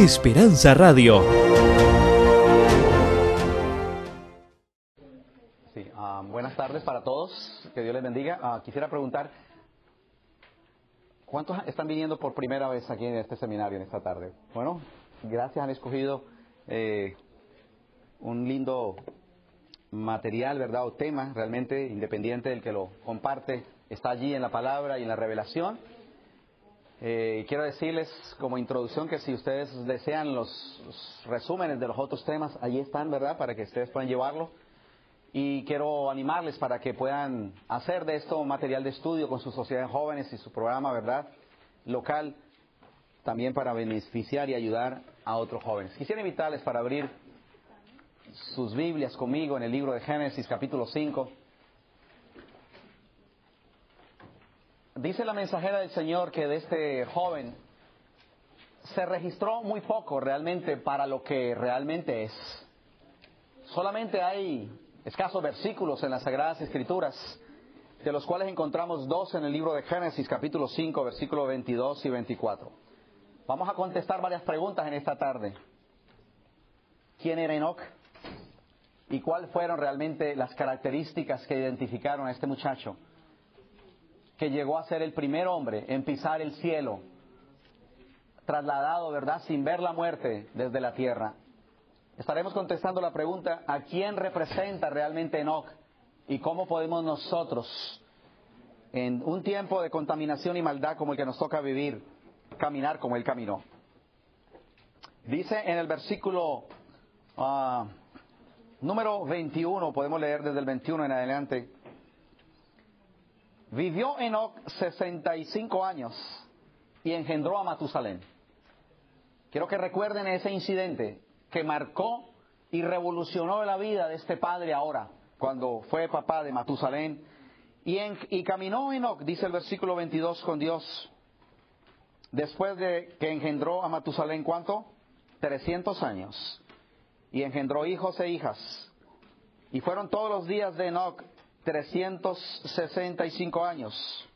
Esperanza Radio. Sí, ah, buenas tardes para todos. Que Dios les bendiga. Ah, quisiera preguntar, ¿cuántos están viniendo por primera vez aquí en este seminario en esta tarde? Bueno, gracias, han escogido eh, un lindo material, ¿verdad? O tema, realmente independiente del que lo comparte, está allí en la palabra y en la revelación. Eh, quiero decirles como introducción que si ustedes desean los, resúmenes de los otros temas, allí están, ¿verdad? Para que ustedes puedan llevarlo. Y quiero animarles para que puedan hacer de esto material de estudio con su sociedad de jóvenes y su programa, ¿verdad? Local, también para beneficiar y ayudar a otros jóvenes. Quisiera invitarles para abrir sus Biblias conmigo en el libro de Génesis capítulo 5. Dice la mensajera del Señor que de este joven se registró muy poco realmente para lo que realmente es. Solamente hay escasos versículos en las Sagradas Escrituras, de los cuales encontramos dos en el libro de Génesis capítulo 5, versículos 22 y 24. Vamos a contestar varias preguntas en esta tarde. ¿Quién era Enoch? ¿Y cuáles fueron realmente las características que identificaron a este muchacho? Que llegó a ser el primer hombre en pisar el cielo, trasladado, ¿verdad?, sin ver la muerte desde la tierra. Estaremos contestando la pregunta, ¿a quién representa realmente Enoch? ¿Y cómo podemos nosotros, en un tiempo de contaminación y maldad como el que nos toca vivir, caminar como él caminó? Dice en el versículo uh, número 21, podemos leer desde el 21 en adelante, Vivió Enoch 65 años y engendró a Matusalén. Quiero que recuerden ese incidente que marcó y revolucionó la vida de este padre ahora, cuando fue papá de Matusalén. Y, y caminó Enoch, dice el versículo 22, con Dios, después de que engendró a Matusalén, ¿cuánto? 300 años. Y engendró hijos e hijas. Y fueron todos los días de Enoch 365 años.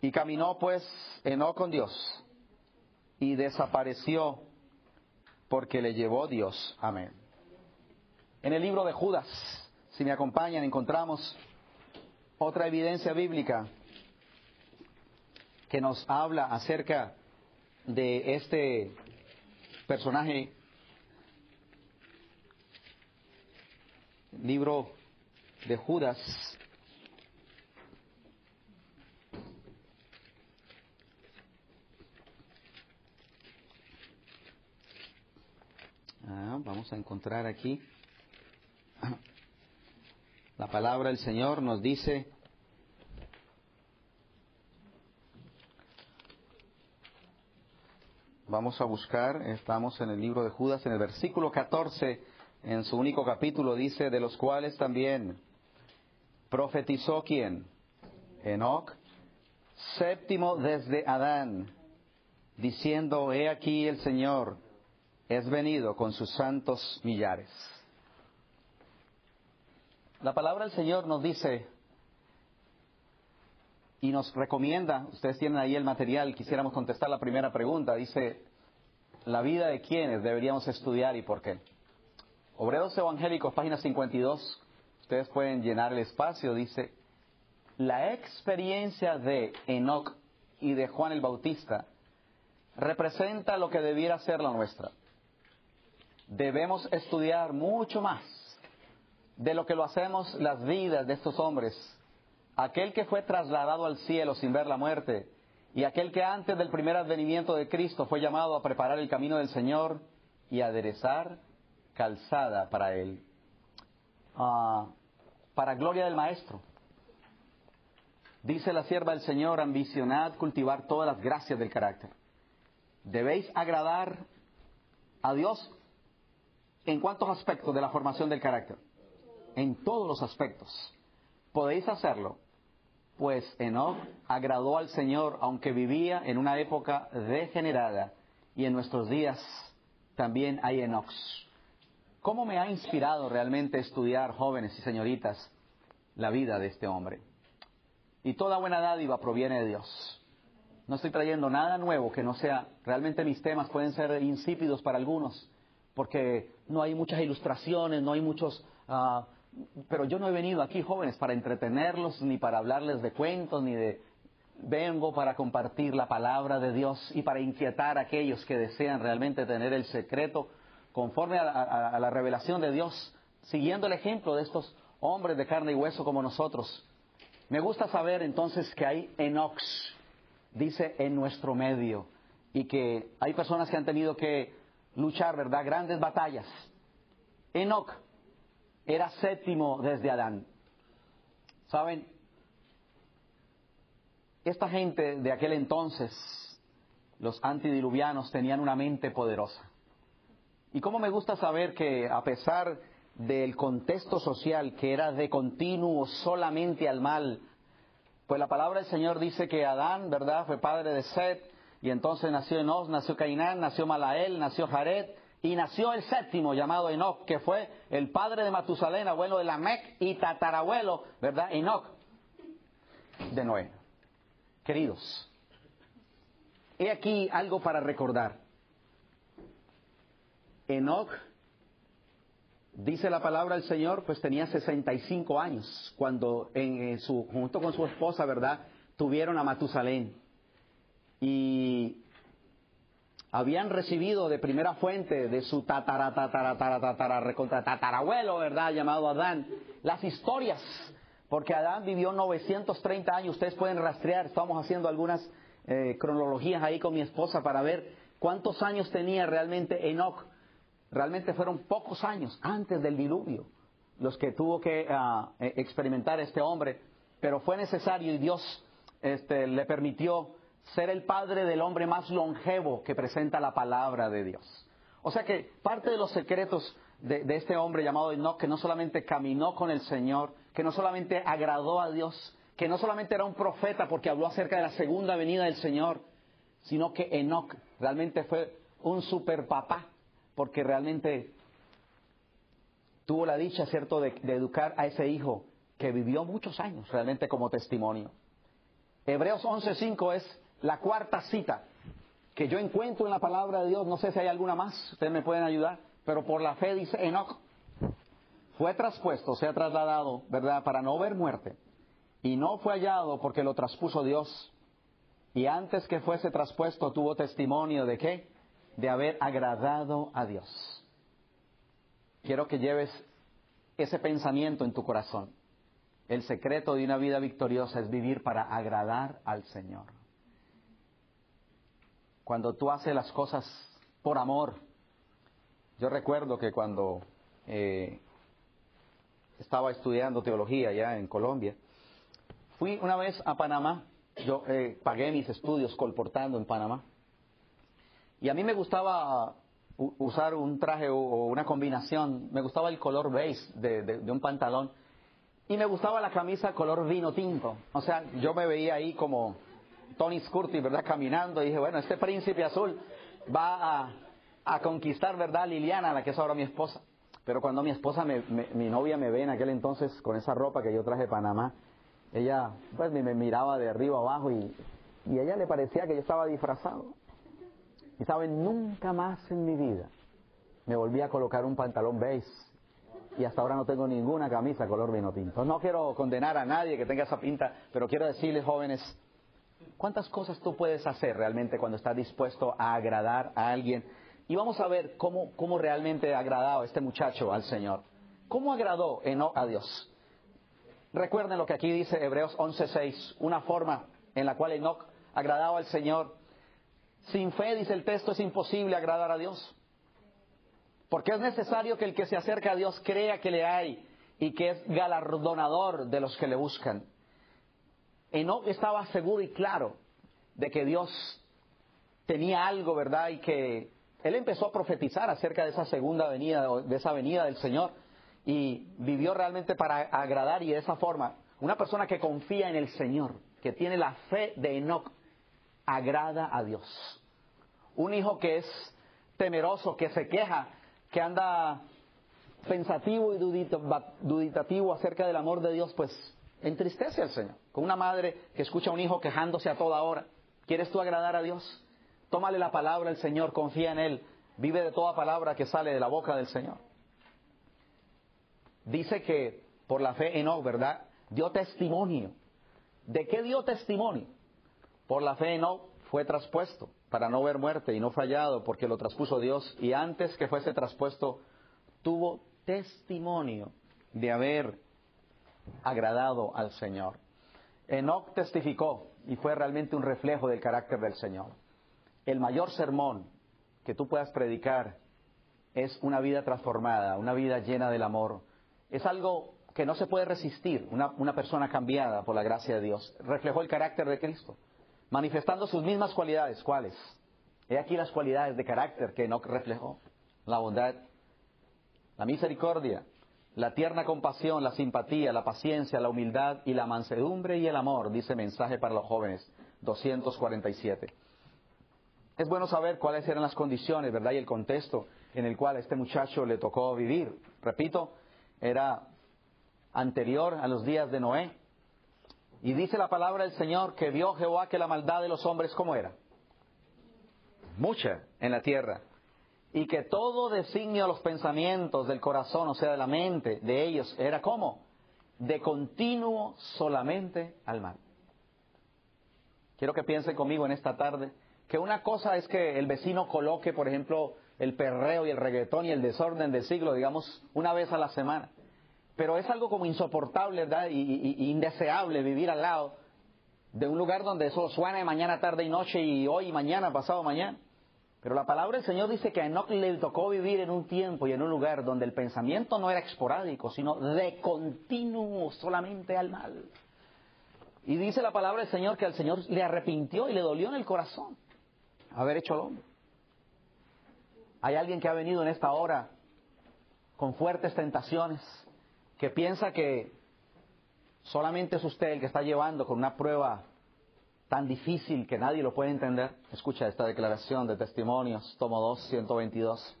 Y caminó pues Enoch con Dios y desapareció porque le llevó Dios. Amén. En el libro de Judas, si me acompañan, encontramos otra evidencia bíblica que nos habla acerca de este personaje. Libro de Judas. Ah, vamos a encontrar aquí. La palabra del Señor nos dice, vamos a buscar, estamos en el libro de Judas, en el versículo 14, en su único capítulo, dice, de los cuales también profetizó quién? Enoch, séptimo desde Adán, diciendo, he aquí el Señor es venido con sus santos millares. La palabra del Señor nos dice y nos recomienda, ustedes tienen ahí el material, quisiéramos contestar la primera pregunta, dice, la vida de quiénes deberíamos estudiar y por qué. Obreros Evangélicos, página 52, ustedes pueden llenar el espacio, dice, la experiencia de Enoch y de Juan el Bautista representa lo que debiera ser la nuestra. Debemos estudiar mucho más de lo que lo hacemos las vidas de estos hombres. Aquel que fue trasladado al cielo sin ver la muerte y aquel que antes del primer advenimiento de Cristo fue llamado a preparar el camino del Señor y aderezar calzada para él. Uh, para gloria del Maestro. Dice la sierva del Señor, ambicionad cultivar todas las gracias del carácter. Debéis agradar a Dios en cuántos aspectos de la formación del carácter. En todos los aspectos. Podéis hacerlo, pues Enoch agradó al Señor aunque vivía en una época degenerada y en nuestros días también hay Enochs. ¿Cómo me ha inspirado realmente estudiar, jóvenes y señoritas, la vida de este hombre? Y toda buena dádiva proviene de Dios. No estoy trayendo nada nuevo que no sea, realmente mis temas pueden ser insípidos para algunos, porque no hay muchas ilustraciones, no hay muchos... ah, pero yo no he venido aquí, jóvenes, para entretenerlos, ni para hablarles de cuentos, ni de... Vengo para compartir la palabra de Dios y para inquietar a aquellos que desean realmente tener el secreto conforme a, la revelación de Dios, siguiendo el ejemplo de estos hombres de carne y hueso como nosotros. Me gusta saber entonces que hay Enox, dice, en nuestro medio, y que hay personas que han tenido que luchar, ¿verdad?, grandes batallas. Enoch era séptimo desde Adán. ¿Saben? Esta gente de aquel entonces, los antidiluvianos, tenían una mente poderosa. Y cómo me gusta saber que a pesar del contexto social que era de continuo solamente al mal, pues la palabra del Señor dice que Adán, ¿verdad?, fue padre de Set, y entonces nació Enos, nació Cainán, nació Malael, nació Jared, y nació el séptimo llamado Enoch, que fue el padre de Matusalén, abuelo de Lamec y tatarabuelo, ¿verdad?, Enoch, de Noé. Queridos, he aquí algo para recordar. Enoch, dice la palabra del Señor, pues tenía 65 años cuando en, su, junto con su esposa, ¿verdad?, tuvieron a Matusalén. Y habían recibido de primera fuente de su tatara, tatara, tatara, tatarabuelo, ¿verdad?, llamado Adán, las historias, porque Adán vivió 930 años, ustedes pueden rastrear, estamos haciendo algunas eh, cronologías ahí con mi esposa para ver cuántos años tenía realmente Enoch. Realmente fueron pocos años antes del diluvio los que tuvo que eh, experimentar este hombre, pero fue necesario y Dios este, le permitió ser el padre del hombre más longevo que presenta la palabra de Dios. O sea que parte de los secretos de, de este hombre llamado Enoch, que no solamente caminó con el Señor, que no solamente agradó a Dios, que no solamente era un profeta porque habló acerca de la segunda venida del Señor, sino que Enoch realmente fue un super papá, porque realmente tuvo la dicha, ¿cierto?, de, educar a ese hijo que vivió muchos años realmente como testimonio. Hebreos 11.5 es la cuarta cita que yo encuentro en la palabra de Dios. No sé si hay alguna más, ustedes me pueden ayudar, pero por la fe dice Enoch. Fue traspuesto, se ha trasladado, ¿verdad?, para no ver muerte. Y no fue hallado porque lo traspuso Dios. Y antes que fuese traspuesto tuvo testimonio de qué? De haber agradado a Dios. Quiero que lleves ese pensamiento en tu corazón. El secreto de una vida victoriosa es vivir para agradar al Señor. Cuando tú haces las cosas por amor, yo recuerdo que cuando eh, estaba estudiando teología ya en Colombia, fui una vez a Panamá, yo eh, pagué mis estudios colportando en Panamá, y a mí me gustaba usar un traje o, una combinación, me gustaba el color beige de, un pantalón, y me gustaba la camisa color vino tinto, o sea, yo me veía ahí como Tony Scurti, ¿verdad? Caminando, y dije, bueno, este príncipe azul va a, conquistar, ¿verdad? Liliana, la que es ahora mi esposa. Pero cuando mi esposa, me- me- mi novia me ve en aquel entonces con esa ropa que yo traje de Panamá, ella pues me, me miraba de arriba abajo y, y a ella le parecía que yo estaba disfrazado. Y saben, nunca más en mi vida me volví a colocar un pantalón beige y hasta ahora no tengo ninguna camisa color vino tinto. No quiero condenar a nadie que tenga esa pinta, pero quiero decirles, jóvenes, ¿cuántas cosas tú puedes hacer realmente cuando estás dispuesto a agradar a alguien? Y vamos a ver cómo, cómo realmente ha agradado este muchacho al Señor. ¿Cómo agradó Enoch a Dios? Recuerden lo que aquí dice Hebreos 11:6, una forma en la cual Enoch agradaba al Señor. Sin fe, dice el texto, es imposible agradar a Dios. Porque es necesario que el que se acerca a Dios crea que le hay y que es galardonador de los que le buscan. Enoch estaba seguro y claro de que Dios tenía algo, ¿verdad? Y que él empezó a profetizar acerca de esa segunda venida, de esa venida del Señor, y vivió realmente para agradar y de esa forma. Una persona que confía en el Señor, que tiene la fe de Enoch, agrada a Dios. Un hijo que es temeroso, que se queja, que anda pensativo y dudita- duditativo acerca del amor de Dios, pues entristece al Señor. Con una madre que escucha a un hijo quejándose a toda hora, ¿Quieres tú agradar a Dios? Tómale la palabra al Señor, confía en Él, vive de toda palabra que sale de la boca del Señor. Dice que por la fe Enoch, ¿verdad? Dio testimonio. ¿De qué dio testimonio? Por la fe Enoch fue traspuesto para no ver muerte y no fallado porque lo traspuso Dios y antes que fuese traspuesto tuvo testimonio de haber agradado al Señor. Enoch testificó y fue realmente un reflejo del carácter del Señor. El mayor sermón que tú puedas predicar es una vida transformada, una vida llena del amor. Es algo que no se puede resistir, una persona cambiada por la gracia de Dios. Reflejó el carácter de Cristo manifestando sus mismas cualidades. ¿Cuáles? He aquí las cualidades de carácter que Enoch reflejó. La bondad, la misericordia, la tierna compasión, la simpatía, la paciencia, la humildad y la mansedumbre y el amor, dice mensaje para los jóvenes 247. Es bueno saber cuáles eran las condiciones, ¿verdad? Y el contexto en el cual a este muchacho le tocó vivir. Repito, era anterior a los días de Noé, y dice la palabra del Señor que vio Jehová que la maldad de los hombres, ¿cómo era? Mucha en la tierra. Y que todo designio de los pensamientos del corazón, o sea, de la mente de ellos, era como de continuo solamente al mal. Quiero que piensen conmigo en esta tarde que una cosa es que el vecino coloque, por ejemplo, el perreo y el reggaetón y el desorden del siglo, digamos, una vez a la semana pero es algo como insoportable, ¿verdad? Y, indeseable vivir al lado de un lugar donde eso suena mañana, tarde y noche y hoy y mañana, pasado mañana. Pero la palabra del Señor dice que a Enoch le tocó vivir en un tiempo y en un lugar donde el pensamiento no era esporádico, sino de continuo solamente al mal. Y dice la palabra del Señor que al Señor le arrepintió y le dolió en el corazón haber hecho al hombre. Hay alguien que ha venido en esta hora con fuertes tentaciones, que piensa que solamente es usted el que está llevando con una prueba tan difícil que nadie lo puede entender. Escucha esta declaración de testimonios, tomo 2, 122.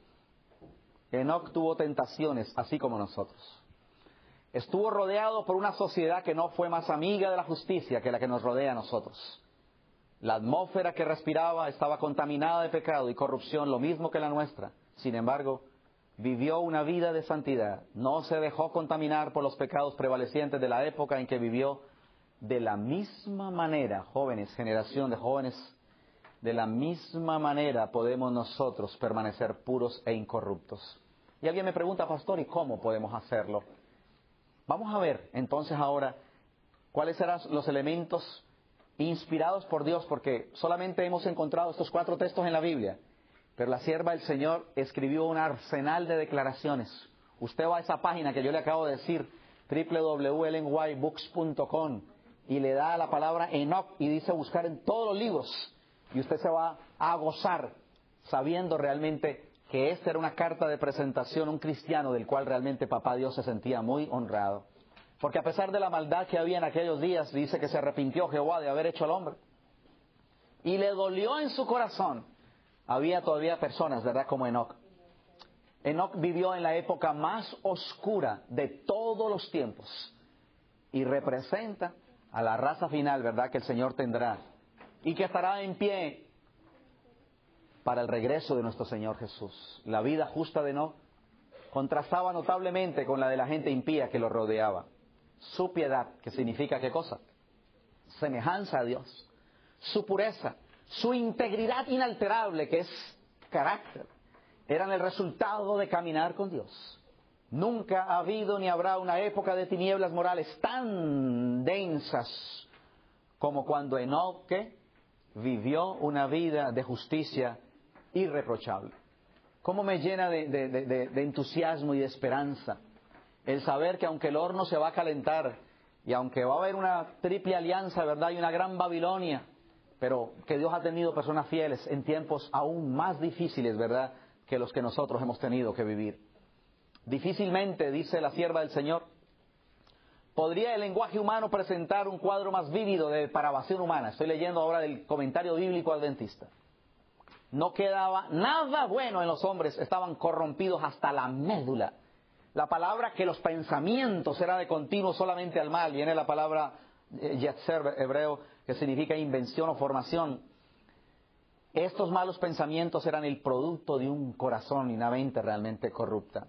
Enoch tuvo tentaciones así como nosotros. Estuvo rodeado por una sociedad que no fue más amiga de la justicia que la que nos rodea a nosotros. La atmósfera que respiraba estaba contaminada de pecado y corrupción, lo mismo que la nuestra. Sin embargo, vivió una vida de santidad, no se dejó contaminar por los pecados prevalecientes de la época en que vivió. De la misma manera, jóvenes, generación de jóvenes, de la misma manera podemos nosotros permanecer puros e incorruptos. Y alguien me pregunta, pastor, ¿y cómo podemos hacerlo? Vamos a ver entonces ahora cuáles serán los elementos inspirados por Dios, porque solamente hemos encontrado estos cuatro textos en la Biblia. Pero la sierva del Señor escribió un arsenal de declaraciones. Usted va a esa página que yo le acabo de decir, www.lnybooks.com, y le da la palabra Enoch y dice buscar en todos los libros. Y usted se va a gozar sabiendo realmente que esta era una carta de presentación, un cristiano del cual realmente Papá Dios se sentía muy honrado. Porque a pesar de la maldad que había en aquellos días, dice que se arrepintió Jehová de haber hecho al hombre. Y le dolió en su corazón había todavía personas, ¿verdad? Como Enoch. Enoch vivió en la época más oscura de todos los tiempos y representa a la raza final, ¿verdad? Que el Señor tendrá y que estará en pie para el regreso de nuestro Señor Jesús. La vida justa de Enoch contrastaba notablemente con la de la gente impía que lo rodeaba. Su piedad, que significa qué cosa? Semejanza a Dios. Su pureza, su integridad inalterable, que es carácter, eran el resultado de caminar con Dios. Nunca ha habido ni habrá una época de tinieblas morales tan densas como cuando Enoque vivió una vida de justicia irreprochable. ¿Cómo me llena de, entusiasmo y de esperanza el saber que aunque el horno se va a calentar y aunque va a haber una triple alianza, ¿verdad? Y una gran Babilonia, pero que Dios ha tenido personas fieles en tiempos aún más difíciles, ¿verdad?, que los que nosotros hemos tenido que vivir. Difícilmente, dice la sierva del Señor, podría el lenguaje humano presentar un cuadro más vívido de depravación humana. Estoy leyendo ahora del comentario bíblico adventista. No quedaba nada bueno en los hombres, estaban corrompidos hasta la médula. La palabra que los pensamientos era de continuo solamente al mal, viene la palabra eh, yetzer hebreo, que significa invención o formación. Estos malos pensamientos eran el producto de un corazón y una mente realmente corrupta.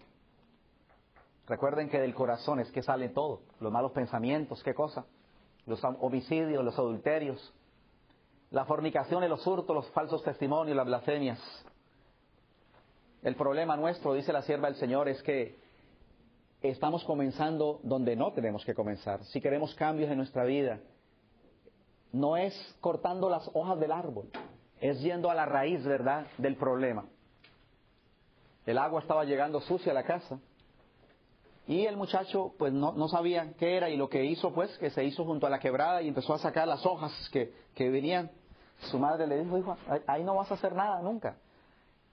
Recuerden que del corazón es que sale todo, los malos pensamientos, ¿qué cosa? Los homicidios, los adulterios, la fornicación, los hurtos, los falsos testimonios, las blasfemias. El problema nuestro, dice la sierva del Señor, es que estamos comenzando donde no tenemos que comenzar. Si queremos cambios en nuestra vida, no es cortando las hojas del árbol, es yendo a la raíz, ¿verdad?, del problema. El agua estaba llegando sucia a la casa y el muchacho pues no, no, sabía qué era y lo que hizo pues que se hizo junto a la quebrada y empezó a sacar las hojas que, que venían. Su madre le dijo, hijo, ahí no vas a hacer nada nunca.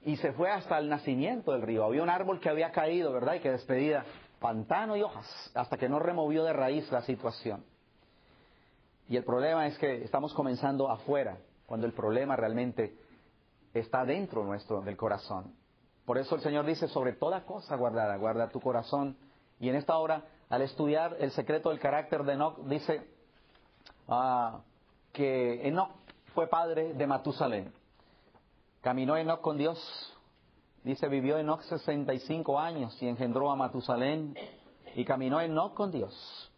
Y se fue hasta el nacimiento del río. Había un árbol que había caído, ¿verdad? Y que despedía pantano y hojas, hasta que no removió de raíz la situación. Y el problema es que estamos comenzando afuera, cuando el problema realmente está dentro nuestro, del corazón. Por eso el Señor dice, sobre toda cosa guardada, guarda tu corazón. Y en esta hora, al estudiar el secreto del carácter de Enoch, dice ah, que Enoch fue padre de Matusalén. Caminó Enoch con Dios, dice, vivió Enoch 65 años y engendró a Matusalén y caminó Enoch con Dios.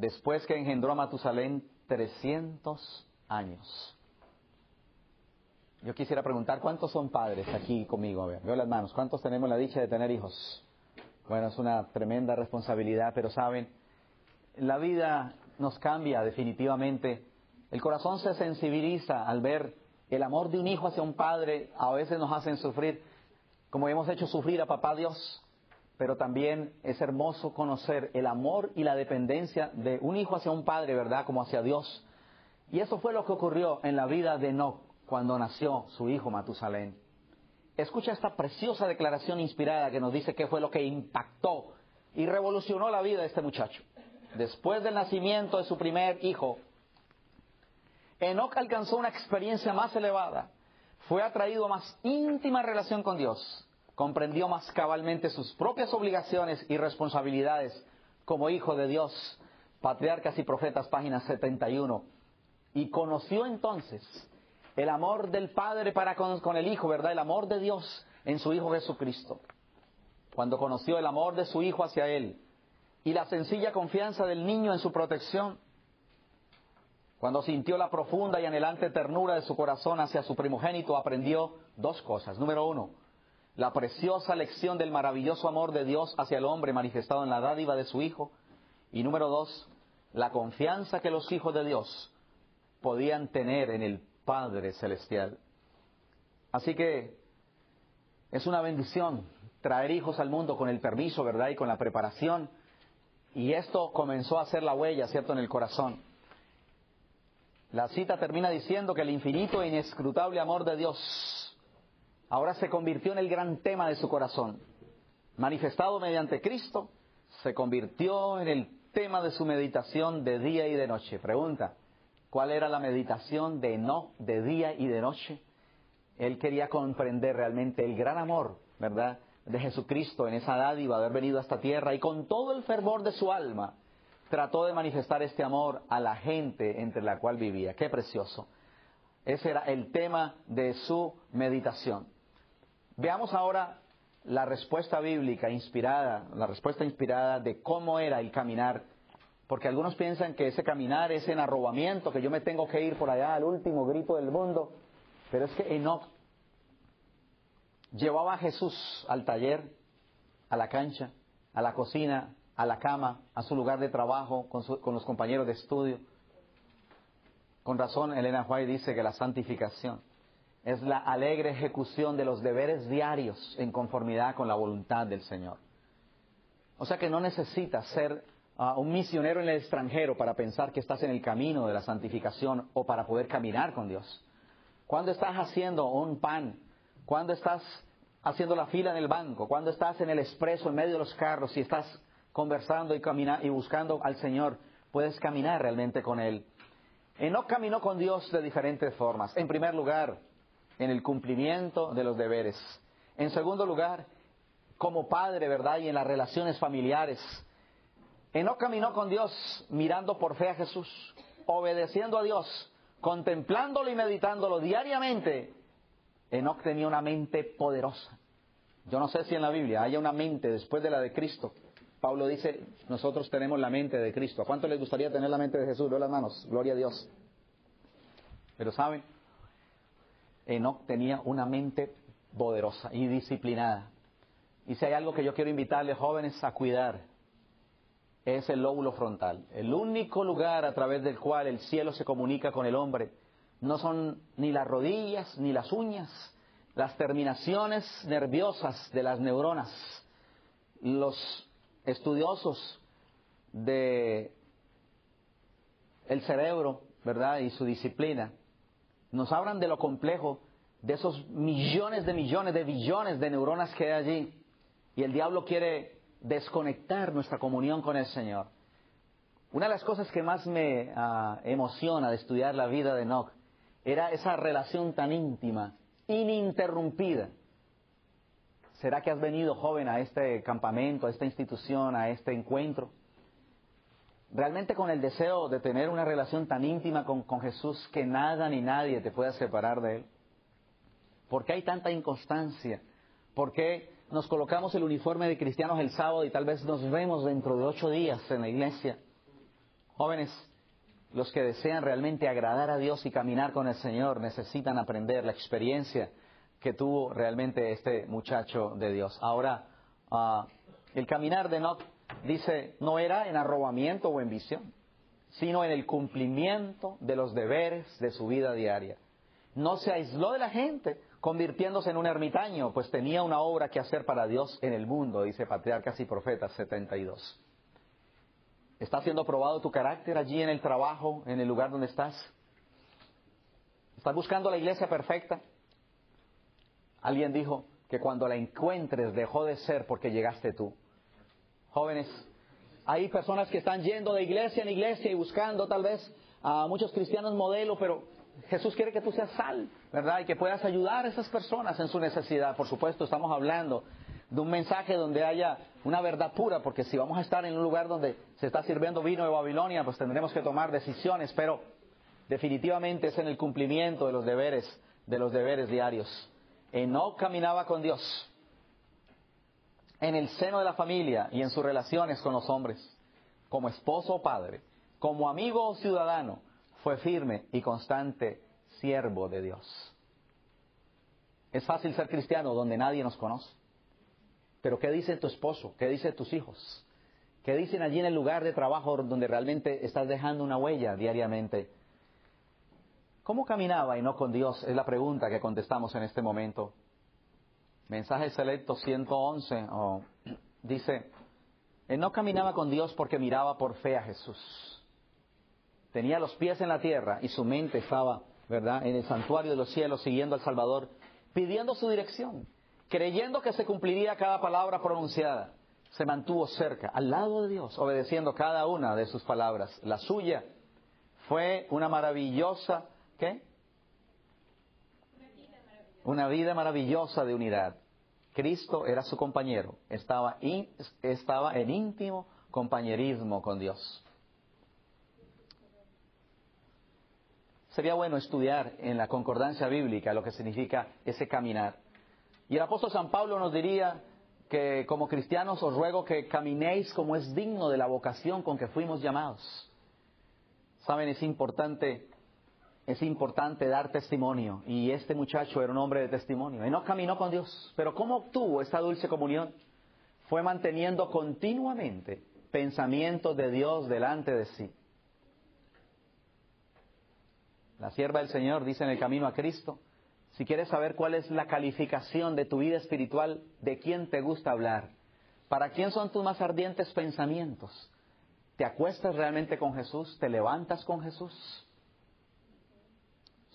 Después que engendró a Matusalén 300 años. Yo quisiera preguntar, ¿cuántos son padres aquí conmigo? A ver, veo las manos. ¿Cuántos tenemos la dicha de tener hijos? Bueno, es una tremenda responsabilidad, pero saben, la vida nos cambia definitivamente. El corazón se sensibiliza al ver el amor de un hijo hacia un padre. A veces nos hacen sufrir, como hemos hecho sufrir a papá Dios, pero también es hermoso conocer el amor y la dependencia de un hijo hacia un padre, ¿verdad? Como hacia Dios. Y eso fue lo que ocurrió en la vida de Enoch cuando nació su hijo Matusalén. Escucha esta preciosa declaración inspirada que nos dice qué fue lo que impactó y revolucionó la vida de este muchacho. Después del nacimiento de su primer hijo, Enoch alcanzó una experiencia más elevada, fue atraído a más íntima relación con Dios, comprendió más cabalmente sus propias obligaciones y responsabilidades como hijo de Dios, Patriarcas y Profetas, página 71, y conoció entonces el amor del Padre para con, el Hijo, ¿verdad? El amor de Dios en su Hijo Jesucristo. Cuando conoció el amor de su Hijo hacia Él y la sencilla confianza del niño en su protección, cuando sintió la profunda y anhelante ternura de su corazón hacia su primogénito, aprendió dos cosas. Número uno, la preciosa lección del maravilloso amor de Dios hacia el hombre manifestado en la dádiva de su Hijo. Y número dos, la confianza que los hijos de Dios podían tener en el Padre Celestial. Así que es una bendición traer hijos al mundo con el permiso, ¿verdad? Y con la preparación. Y esto comenzó a hacer la huella, ¿cierto?, en el corazón. La cita termina diciendo que el infinito e inescrutable amor de Dios ahora se convirtió en el gran tema de su corazón. Manifestado mediante Cristo, se convirtió en el tema de su meditación de día y de noche. Pregunta, cuál era la meditación de no de día y de noche. Él quería comprender realmente el gran amor, ¿verdad?, de Jesucristo en esa dádiva haber venido a esta tierra y con todo el fervor de su alma trató de manifestar este amor a la gente entre la cual vivía. Qué precioso. Ese era el tema de su meditación. Veamos ahora la respuesta bíblica inspirada, la respuesta inspirada de cómo era el caminar porque algunos piensan que ese caminar es en arrobamiento, que yo me tengo que ir por allá al último grito del mundo. Pero es que Enoch llevaba a Jesús al taller, a la cancha, a la cocina, a la cama, a su lugar de trabajo, con, con los compañeros de estudio. Con razón, Elena White dice que la santificación es la alegre ejecución de los deberes diarios en conformidad con la voluntad del Señor. O sea que no necesita ser a un misionero en el extranjero para pensar que estás en el camino de la santificación o para poder caminar con Dios. Cuando estás haciendo un pan, cuando estás haciendo la fila en el banco, cuando estás en el expreso en medio de los carros y estás conversando y, y buscando al Señor, puedes caminar realmente con Él. no caminó con Dios de diferentes formas. En primer lugar, en el cumplimiento de los deberes. En segundo lugar, como padre, ¿verdad? Y en las relaciones familiares Enoch caminó con Dios mirando por fe a Jesús, obedeciendo a Dios, contemplándolo y meditándolo diariamente Enoch tenía una mente poderosa. Yo no sé si en la Biblia haya una mente después de la de Cristo. Pablo dice, nosotros tenemos la mente de Cristo. ¿A cuánto les gustaría tener la mente de Jesús? Veo las manos, gloria a Dios. Pero saben, Enoch tenía una mente poderosa y disciplinada. Y si hay algo que yo quiero invitarles jóvenes a cuidar, es el lóbulo frontal. El único lugar a través del cual el cielo se comunica con el hombre no son ni las rodillas ni las uñas, las terminaciones nerviosas de las neuronas. Los estudiosos de el cerebro, ¿verdad? Y su disciplina nos hablan de lo complejo de esos millones de millones de billones de neuronas que hay allí. Y el diablo quiere desconectar nuestra comunión con el Señor. Una de las cosas que más me ah, emociona de estudiar la vida de Enoch era esa relación tan íntima, ininterrumpida. ¿Será que has venido joven a este campamento, a esta institución, a este encuentro? Realmente con el deseo de tener una relación tan íntima con, Jesús que nada ni nadie te pueda separar de Él. ¿Por qué hay tanta inconstancia? ¿Por qué nos colocamos el uniforme de cristianos el sábado y tal vez nos vemos dentro de ocho días en la iglesia? Jóvenes, los que desean realmente agradar a Dios y caminar con el Señor necesitan aprender la experiencia que tuvo realmente este muchacho de Dios. Ahora, ah, el caminar de Enoch dice, no era en arrobamiento o en visión, sino en el cumplimiento de los deberes de su vida diaria. No se aisló de la gente, convirtiéndose en un ermitaño, pues tenía una obra que hacer para Dios en el mundo, dice Patriarcas y Profetas 72. ¿Está siendo probado tu carácter allí en el trabajo, en el lugar donde estás? ¿Estás buscando la iglesia perfecta? Alguien dijo que cuando la encuentres dejó de ser porque llegaste tú. Jóvenes, hay personas que están yendo de iglesia en iglesia y buscando tal vez a muchos cristianos modelo, pero Jesús quiere que tú seas sal, ¿verdad? Y que puedas ayudar a esas personas en su necesidad. Por supuesto, estamos hablando de un mensaje donde haya una verdad pura, porque si vamos a estar en un lugar donde se está sirviendo vino de Babilonia, pues tendremos que tomar decisiones, pero definitivamente es en el cumplimiento de los deberes, de los deberes diarios. no caminaba con Dios en el seno de la familia y en sus relaciones con los hombres, como esposo o padre, como amigo o ciudadano, fue firme y constante siervo de Dios. Es fácil ser cristiano donde nadie nos conoce. Pero ¿qué dice tu esposo? ¿Qué dicen tus hijos? ¿Qué dicen allí en el lugar de trabajo donde realmente estás dejando una huella diariamente? ¿Cómo caminaba y no con Dios? Es la pregunta que contestamos en este momento. Mensaje selecto 111 dice, Él no caminaba con Dios porque miraba por fe a Jesús. Tenía los pies en la tierra y su mente estaba, ¿verdad?, en el santuario de los cielos siguiendo al Salvador, pidiendo su dirección creyendo que se cumpliría cada palabra pronunciada, se mantuvo cerca, al lado de Dios, obedeciendo cada una de sus palabras. La suya fue una maravillosa, ¿qué? Una vida maravillosa de unidad. Cristo era su compañero, estaba, estaba en íntimo compañerismo con Dios. Sería bueno estudiar en la concordancia bíblica lo que significa ese caminar. Y el apóstol San Pablo nos diría que como cristianos os ruego que caminéis como es digno de la vocación con que fuimos llamados. Saben, es importante, es importante dar testimonio. Y este muchacho era un hombre de testimonio. Y no caminó con Dios. Pero ¿cómo obtuvo esta dulce comunión? Fue manteniendo continuamente pensamientos de Dios delante de sí. La sierva del Señor dice en el camino a Cristo, si quieres saber cuál es la calificación de tu vida espiritual, de quién te gusta hablar, para quién son tus más ardientes pensamientos, ¿te acuestas realmente con Jesús? ¿Te levantas con Jesús?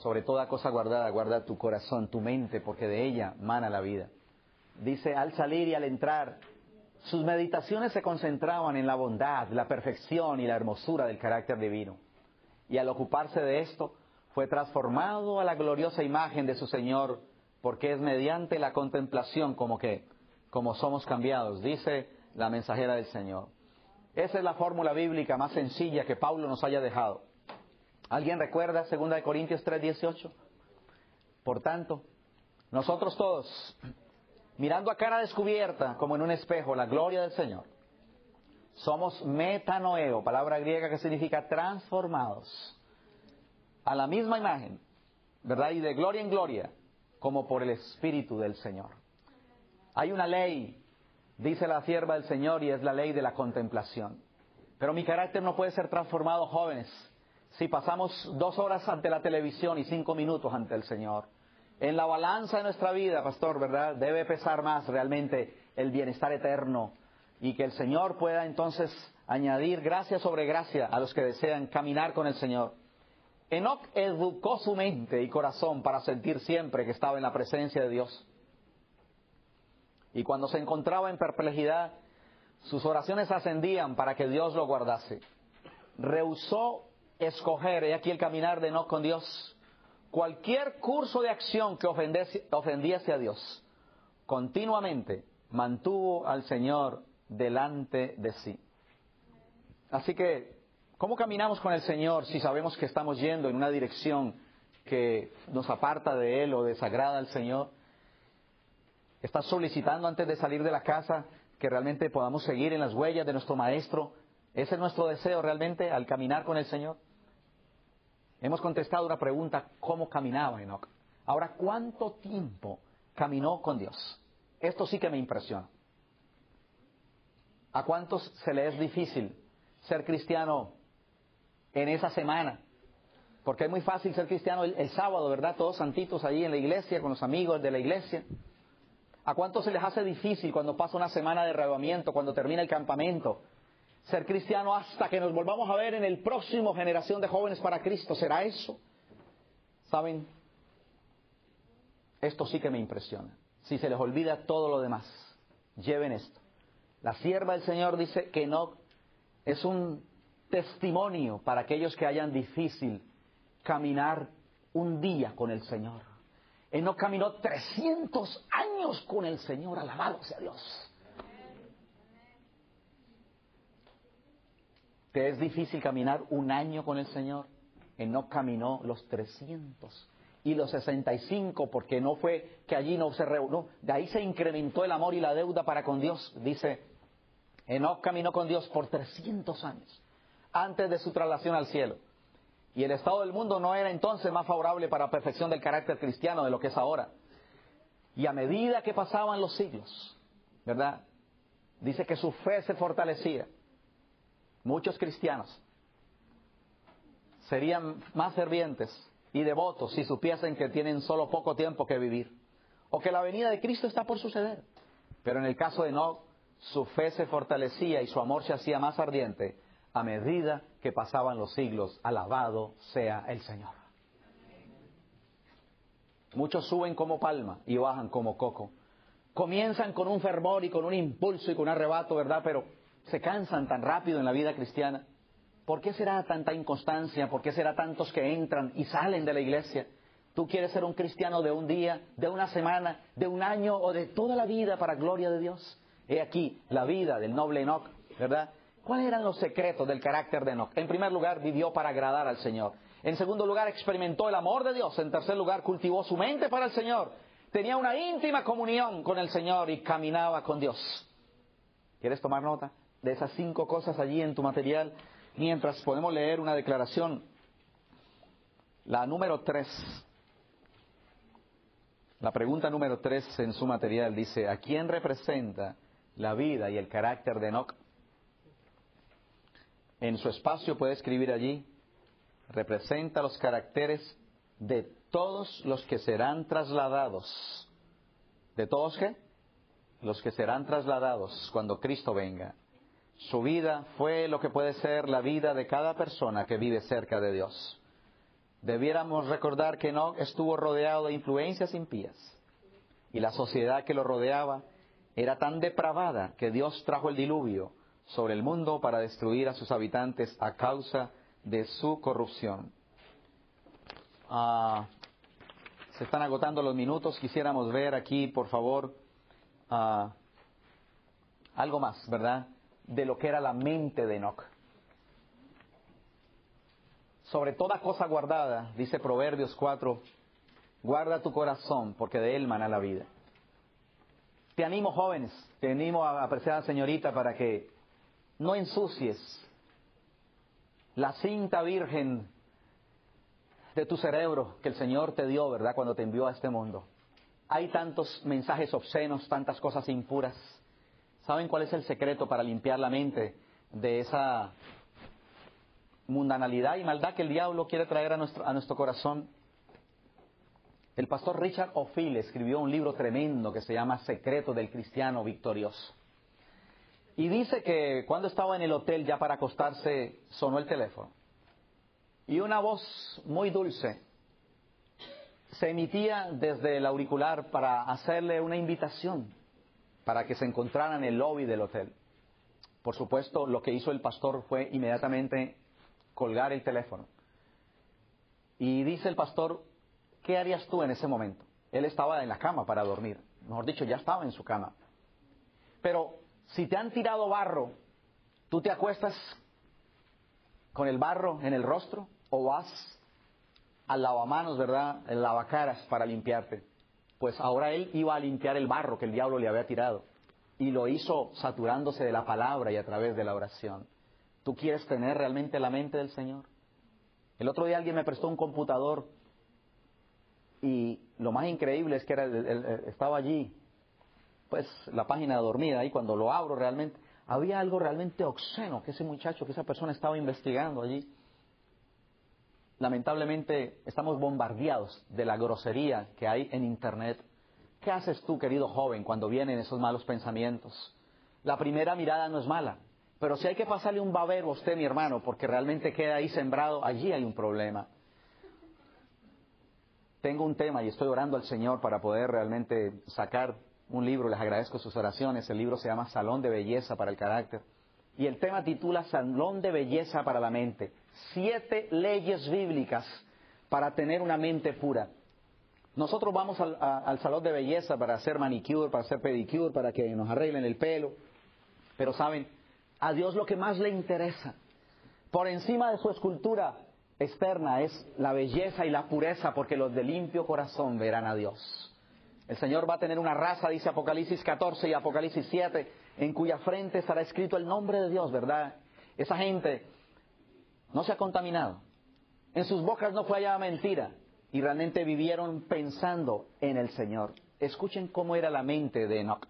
Sobre toda cosa guardada, guarda tu corazón, tu mente, porque de ella mana la vida. Dice, al salir y al entrar, sus meditaciones se concentraban en la bondad, la perfección y la hermosura del carácter divino. Y al ocuparse de esto, fue transformado a la gloriosa imagen de su Señor, porque es mediante la contemplación como que, como somos cambiados, dice la mensajera del Señor. Esa es la fórmula bíblica más sencilla que Pablo nos haya dejado. ¿Alguien recuerda 2 Corintios 3:18? Por tanto, nosotros todos, mirando a cara descubierta, como en un espejo, la gloria del Señor, somos metanoeo, palabra griega que significa transformados, a la misma imagen, ¿verdad? Y de gloria en gloria, como por el Espíritu del Señor. Hay una ley, dice la sierva del Señor, y es la ley de la contemplación. Pero mi carácter no puede ser transformado, jóvenes, si pasamos dos horas ante la televisión y cinco minutos ante el Señor. En la balanza de nuestra vida, pastor, ¿verdad? Debe pesar más realmente el bienestar eterno y que el Señor pueda entonces añadir gracia sobre gracia a los que desean caminar con el Señor. Enoch educó su mente y corazón para sentir siempre que estaba en la presencia de Dios. Y cuando se encontraba en perplejidad, sus oraciones ascendían para que Dios lo guardase. Rehusó escoger, he aquí el caminar de Enoch con Dios, cualquier curso de acción que ofendiese a Dios. Continuamente mantuvo al Señor delante de sí. Así que, ¿cómo caminamos con el Señor si sabemos que estamos yendo en una dirección que nos aparta de Él o desagrada al Señor? ¿Estás solicitando antes de salir de la casa que realmente podamos seguir en las huellas de nuestro Maestro? ¿Ese es nuestro deseo realmente al caminar con el Señor? Hemos contestado una pregunta, ¿cómo caminaba Enoch? Ahora, ¿cuánto tiempo caminó con Dios? Esto sí que me impresiona. ¿A cuántos se le es difícil ser cristiano en esa semana? Porque es muy fácil ser cristiano el, sábado, ¿verdad? Todos santitos ahí en la iglesia, con los amigos de la iglesia. ¿A cuántos se les hace difícil cuando pasa una semana de reavamiento, cuando termina el campamento? Ser cristiano hasta que nos volvamos a ver en el próximo generación de jóvenes para Cristo. ¿Será eso? ¿Saben? Esto sí que me impresiona. Si se les olvida todo lo demás, lleven esto. La sierva del Señor dice que no es un testimonio para aquellos que hayan difícil caminar un día con el Señor. Él no caminó 300 años con el Señor, alabado sea Dios. ¿Te es difícil caminar un año con el Señor? Él no caminó los 300 y los 65, porque no fue que allí no se reunió, de ahí se incrementó el amor y la deuda para con Dios. Dice, Enoch caminó con Dios por 300 años, antes de su traslación al cielo. Y el estado del mundo no era entonces más favorable para la perfección del carácter cristiano de lo que es ahora. Y a medida que pasaban los siglos, ¿verdad? Dice que su fe se fortalecía. Muchos cristianos serían más fervientes y devotos si supiesen que tienen solo poco tiempo que vivir o que la venida de Cristo está por suceder. Pero en el caso de Enoch, su fe se fortalecía y su amor se hacía más ardiente a medida que pasaban los siglos. Alabado sea el Señor. Muchos suben como palma y bajan como coco. Comienzan con un fervor y con un impulso y con un arrebato, ¿verdad? Pero se cansan tan rápido en la vida cristiana. ¿Por qué será tanta inconstancia? ¿Por qué será tantos que entran y salen de la iglesia? ¿Tú quieres ser un cristiano de un día, de una semana, de un año o de toda la vida para gloria de Dios? He aquí la vida del noble Enoch, ¿verdad? ¿Cuáles eran los secretos del carácter de Enoch? En primer lugar, vivió para agradar al Señor. En segundo lugar, experimentó el amor de Dios. En tercer lugar, cultivó su mente para el Señor. Tenía una íntima comunión con el Señor y caminaba con Dios. ¿Quieres tomar nota de esas cinco cosas allí en tu material? Mientras podemos leer una declaración, la número tres, la pregunta número tres en su material dice, ¿a quién representa la vida y el carácter de Enoch? En su espacio puede escribir allí, representa los caracteres de todos los que serán trasladados. ¿De todos qué? Los que serán trasladados cuando Cristo venga. Su vida fue lo que puede ser la vida de cada persona que vive cerca de Dios. Debiéramos recordar que Enoch estuvo rodeado de influencias impías y la sociedad que lo rodeaba era tan depravada que Dios trajo el diluvio sobre el mundo para destruir a sus habitantes a causa de su corrupción. Ah, se están agotando los minutos. Quisiéramos ver aquí, por favor, ah, algo más, ¿verdad? De lo que era la mente de Enoch. Sobre toda cosa guardada, dice Proverbios 4, Guarda tu corazón, porque de él mana la vida. Te animo, jóvenes, te animo a apreciar señorita para que no ensucies la cinta virgen de tu cerebro que el Señor te dio, ¿verdad?, cuando te envió a este mundo. Hay tantos mensajes obscenos, tantas cosas impuras. ¿Saben cuál es el secreto para limpiar la mente de esa mundanalidad y maldad que el diablo quiere traer a nuestro, corazón? El pastor Richard O'Feal escribió un libro tremendo que se llama Secreto del Cristiano Victorioso. Y dice que cuando estaba en el hotel ya para acostarse sonó el teléfono. Y una voz muy dulce se emitía desde el auricular para hacerle una invitación para que se encontraran en el lobby del hotel. Por supuesto, lo que hizo el pastor fue inmediatamente colgar el teléfono. Y dice el pastor, ¿qué harías tú en ese momento? Él estaba en la cama para dormir. Mejor dicho, ya estaba en su cama. Pero si te han tirado barro, ¿tú te acuestas con el barro en el rostro o vas al lavamanos, ¿verdad? El lavacaras para limpiarte. Pues ahora él iba a limpiar el barro que el diablo le había tirado. Y lo hizo saturándose de la palabra y a través de la oración. ¿Tú quieres tener realmente la mente del Señor? El otro día alguien me prestó un computador y lo más increíble es que era, estaba allí, pues la página dormida, y cuando lo abro realmente, había algo realmente obsceno que ese muchacho, que esa persona estaba investigando allí. Lamentablemente estamos bombardeados de la grosería que hay en Internet. ¿Qué haces tú, querido joven, cuando vienen esos malos pensamientos? La primera mirada no es mala, pero si hay que pasarle un babero a usted, mi hermano, porque realmente queda ahí sembrado, allí hay un problema. Tengo un tema y estoy orando al Señor para poder realmente sacar un libro, les agradezco sus oraciones, el libro se llama Salón de Belleza para el Carácter. Y el tema titula Salón de Belleza para la Mente, siete leyes bíblicas para tener una mente pura. Nosotros vamos al, al salón de belleza para hacer manicure, para hacer pedicure, para que nos arreglen el pelo, pero saben, a Dios lo que más le interesa, por encima de su escultura, externa es la belleza y la pureza, porque los de limpio corazón verán a Dios. El Señor va a tener una raza, dice Apocalipsis 14 y Apocalipsis 7, en cuya frente estará escrito el nombre de Dios, ¿verdad? Esa gente no se ha contaminado. En sus bocas no fue hallada mentira y realmente vivieron pensando en el Señor. Escuchen cómo era la mente de Enoch.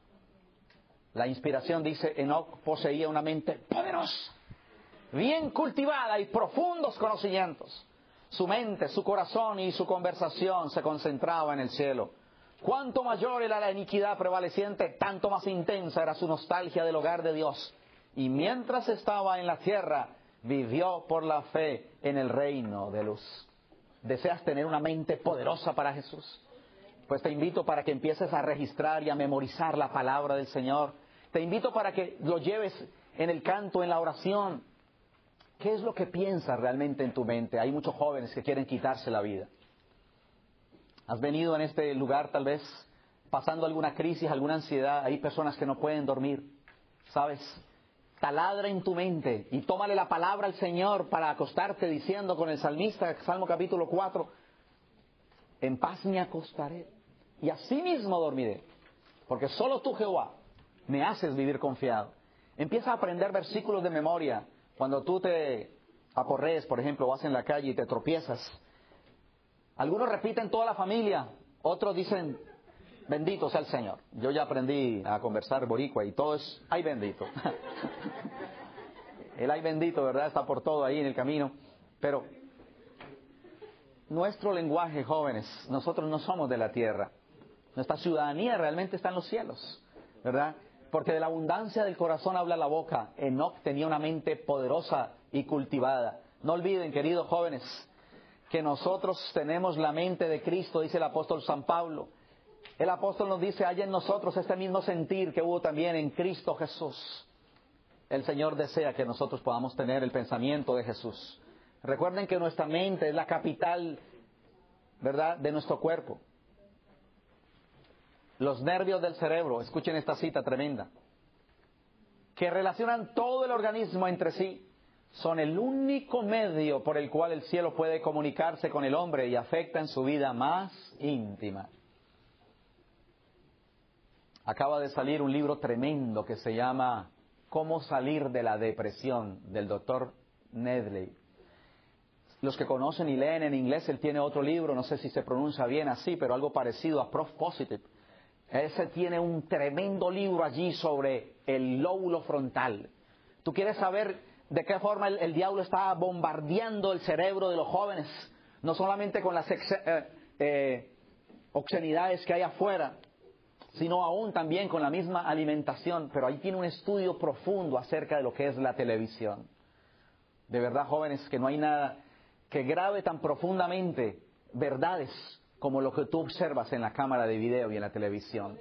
La inspiración dice, Enoch poseía una mente poderosa bien cultivada y profundos conocimientos. Su mente, su corazón y su conversación se concentraba en el cielo. Cuanto mayor era la iniquidad prevaleciente, tanto más intensa era su nostalgia del hogar de Dios. Y mientras estaba en la tierra, vivió por la fe en el reino de luz. ¿Deseas tener una mente poderosa para Jesús? Pues te invito para que empieces a registrar y a memorizar la palabra del Señor. Te invito para que lo lleves en el canto, en la oración, ¿Qué es lo que piensas realmente en tu mente? Hay muchos jóvenes que quieren quitarse la vida. Has venido en este lugar tal vez pasando alguna crisis, alguna ansiedad. Hay personas que no pueden dormir. ¿Sabes? Taladra en tu mente y tómale la palabra al Señor para acostarte diciendo con el salmista, Salmo capítulo 4, en paz me acostaré y así mismo dormiré, porque solo tú Jehová me haces vivir confiado. Empieza a aprender versículos de memoria, cuando tú te aporrees, por ejemplo, vas en la calle y te tropiezas, algunos repiten toda la familia, otros dicen, bendito sea el Señor. Yo ya aprendí a conversar boricua y todo es, ay bendito. el ay bendito, ¿verdad? Está por todo ahí en el camino. Pero nuestro lenguaje, jóvenes, nosotros no somos de la tierra. Nuestra ciudadanía realmente está en los cielos, ¿verdad? porque de la abundancia del corazón habla la boca. Enoch tenía una mente poderosa y cultivada. No olviden, queridos jóvenes, que nosotros tenemos la mente de Cristo, dice el apóstol San Pablo. El apóstol nos dice, hay en nosotros este mismo sentir que hubo también en Cristo Jesús. El Señor desea que nosotros podamos tener el pensamiento de Jesús. Recuerden que nuestra mente es la capital, ¿verdad?, de nuestro cuerpo. Los nervios del cerebro, escuchen esta cita tremenda, que relacionan todo el organismo entre sí, son el único medio por el cual el cielo puede comunicarse con el hombre y afecta en su vida más íntima. Acaba de salir un libro tremendo que se llama Cómo salir de la depresión del doctor Nedley. Los que conocen y leen en inglés, él tiene otro libro, no sé si se pronuncia bien así, pero algo parecido a Prof Positive. Ese tiene un tremendo libro allí sobre el lóbulo frontal. ¿Tú quieres saber de qué forma el, diablo está bombardeando el cerebro de los jóvenes? No solamente con las eh, eh, obscenidades que hay afuera, sino aún también con la misma alimentación. Pero ahí tiene un estudio profundo acerca de lo que es la televisión. De verdad, jóvenes, que no hay nada que grabe tan profundamente verdades como lo que tú observas en la cámara de video y en la televisión.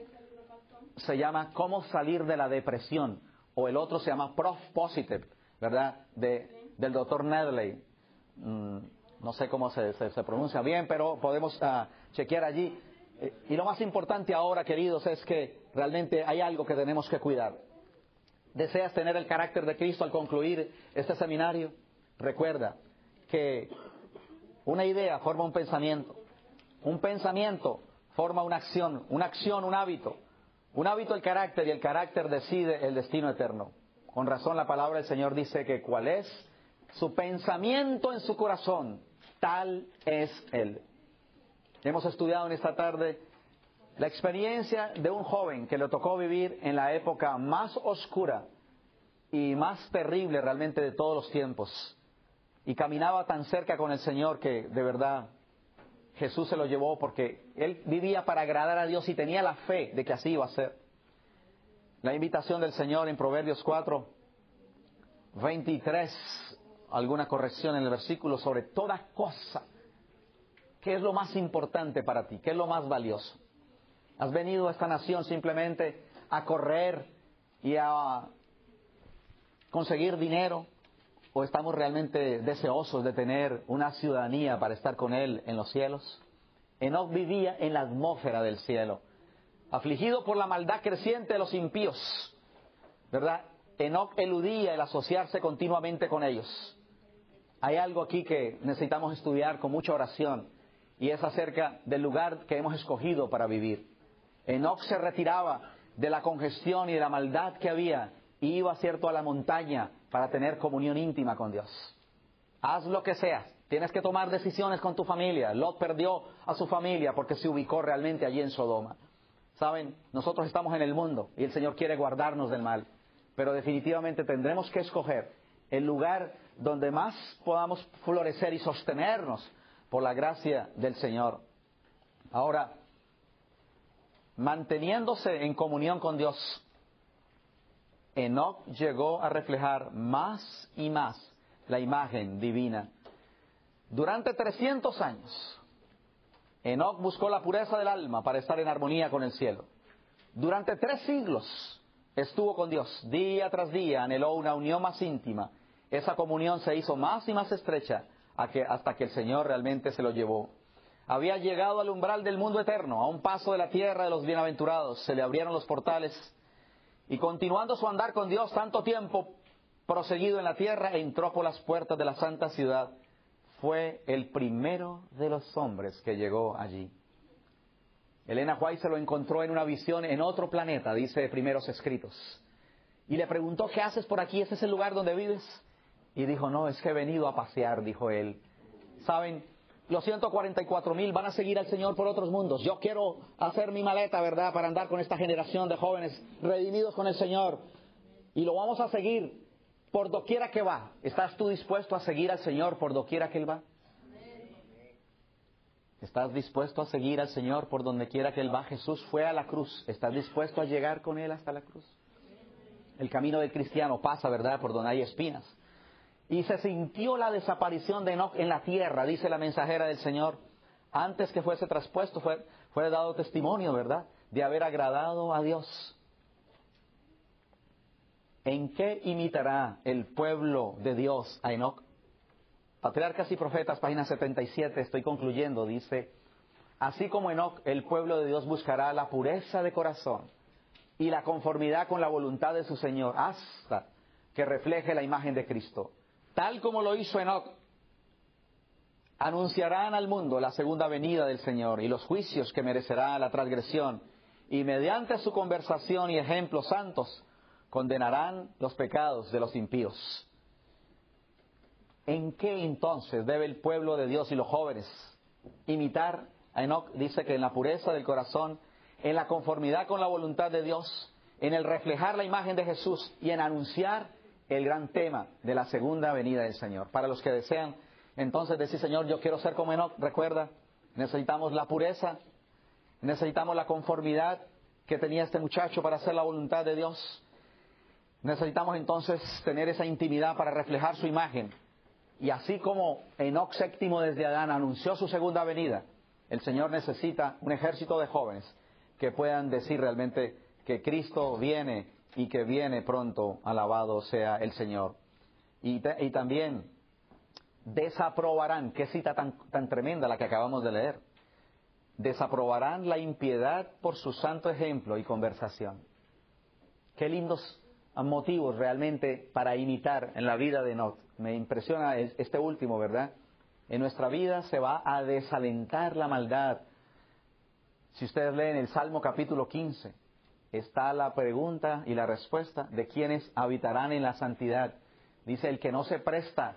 Se llama Cómo salir de la depresión, o el otro se llama Prof Positive, ¿verdad? De, del doctor Nedley. Mm, no sé cómo se, se, pronuncia bien, pero podemos uh, chequear allí. Eh, y lo más importante ahora, queridos, es que realmente hay algo que tenemos que cuidar. ¿Deseas tener el carácter de Cristo al concluir este seminario? Recuerda que una idea forma un pensamiento, un pensamiento forma una acción, una acción un hábito, un hábito el carácter y el carácter decide el destino eterno. Con razón la palabra del Señor dice que cuál es su pensamiento en su corazón, tal es Él. Hemos estudiado en esta tarde la experiencia de un joven que le tocó vivir en la época más oscura y más terrible realmente de todos los tiempos. Y caminaba tan cerca con el Señor que de verdad Jesús se lo llevó porque él vivía para agradar a Dios y tenía la fe de que así iba a ser. La invitación del Señor en Proverbios 4, 23, alguna corrección en el versículo sobre toda cosa ¿Qué es lo más importante para ti? ¿Qué es lo más valioso? ¿Has venido a esta nación simplemente a correr y a conseguir dinero? ¿O estamos realmente deseosos de tener una ciudadanía para estar con Él en los cielos? Enoch vivía en la atmósfera del cielo, afligido por la maldad creciente de los impíos, ¿verdad? Enoch eludía el asociarse continuamente con ellos. Hay algo aquí que necesitamos estudiar con mucha oración y es acerca del lugar que hemos escogido para vivir. Enoch se retiraba de la congestión y de la maldad que había y iba, cierto, a la montaña para tener comunión íntima con Dios. Haz lo que sea, tienes que tomar decisiones con tu familia. Lot perdió a su familia porque se ubicó realmente allí en Sodoma. Saben, nosotros estamos en el mundo y el Señor quiere guardarnos del mal, pero definitivamente tendremos que escoger el lugar donde más podamos florecer y sostenernos por la gracia del Señor. Ahora, manteniéndose en comunión con Dios, Enoch llegó a reflejar más y más la imagen divina. Durante 300 años, Enoch buscó la pureza del alma para estar en armonía con el cielo. Durante tres siglos estuvo con Dios, día tras día anheló una unión más íntima. Esa comunión se hizo más y más estrecha hasta que el Señor realmente se lo llevó. Había llegado al umbral del mundo eterno, a un paso de la tierra de los bienaventurados, se le abrieron los portales y continuando su andar con Dios tanto tiempo proseguido en la tierra, entró por las puertas de la santa ciudad. Fue el primero de los hombres que llegó allí. Elena White se lo encontró en una visión en otro planeta, dice primeros escritos. Y le preguntó, ¿qué haces por aquí? ¿Ese es el lugar donde vives? Y dijo, no, es que he venido a pasear, dijo él. Saben, los 144 mil van a seguir al Señor por otros mundos. Yo quiero hacer mi maleta, ¿verdad?, para andar con esta generación de jóvenes redimidos con el Señor. Y lo vamos a seguir por doquiera que va. ¿Estás tú dispuesto a seguir al Señor por doquiera que Él va? ¿Estás dispuesto a seguir al Señor por donde quiera que Él va? Jesús fue a la cruz. ¿Estás dispuesto a llegar con Él hasta la cruz? El camino del cristiano pasa, ¿verdad?, por donde hay espinas. Y se sintió la desaparición de Enoch en la tierra, dice la mensajera del Señor. Antes que fuese traspuesto, fue, fue dado testimonio, ¿verdad?, de haber agradado a Dios. ¿En qué imitará el pueblo de Dios a Enoch? Patriarcas y Profetas, página 77, estoy concluyendo, dice, así como Enoch, el pueblo de Dios buscará la pureza de corazón y la conformidad con la voluntad de su Señor hasta que refleje la imagen de Cristo. Tal como lo hizo Enoch, anunciarán al mundo la segunda venida del Señor y los juicios que merecerá la transgresión, y mediante su conversación y ejemplos santos condenarán los pecados de los impíos. ¿En qué entonces debe el pueblo de Dios y los jóvenes imitar a Enoch? Dice que en la pureza del corazón, en la conformidad con la voluntad de Dios, en el reflejar la imagen de Jesús y en anunciar el gran tema de la segunda venida del Señor. Para los que desean entonces decir, Señor, yo quiero ser como Enoch, recuerda, necesitamos la pureza, necesitamos la conformidad que tenía este muchacho para hacer la voluntad de Dios. Necesitamos entonces tener esa intimidad para reflejar su imagen. Y así como Enoch séptimo desde Adán anunció su segunda venida, el Señor necesita un ejército de jóvenes que puedan decir realmente que Cristo viene y que viene pronto, alabado sea el Señor. Y, también desaprobarán, qué cita tan, tan tremenda la que acabamos de leer, desaprobarán la impiedad por su santo ejemplo y conversación. Qué lindos motivos realmente para imitar en la vida de Not. Me impresiona este último, ¿verdad? En nuestra vida se va a desalentar la maldad. Si ustedes leen el Salmo capítulo 15, está la pregunta y la respuesta de quienes habitarán en la santidad. Dice, el que no se presta